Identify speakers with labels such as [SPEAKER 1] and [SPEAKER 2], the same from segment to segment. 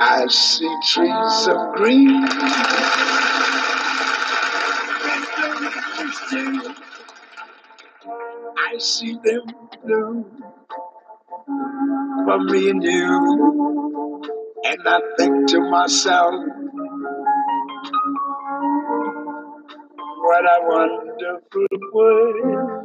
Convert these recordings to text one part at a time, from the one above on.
[SPEAKER 1] I see trees of green. I see them blue for me and you. And I think to myself, what a wonderful world.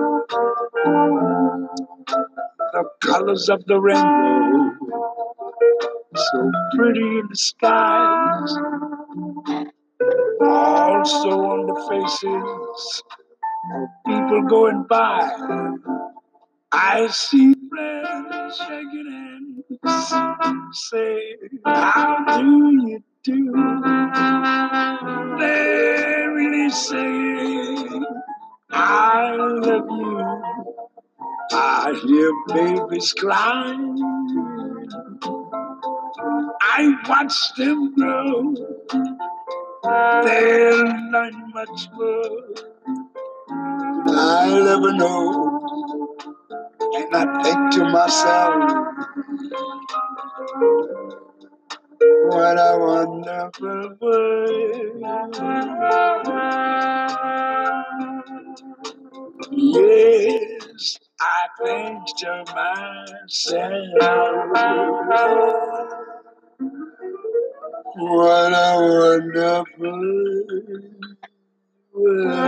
[SPEAKER 1] The colors of the rainbow, so pretty in the skies, also on the faces of people going by. I see friends shaking hands, say, How do you do? They really say, I love you. I hear babies cry. I watch them grow. They'll learn much more. I'll never know. And I think to myself, what a wonderful world. Think to myself, what a wonderful world.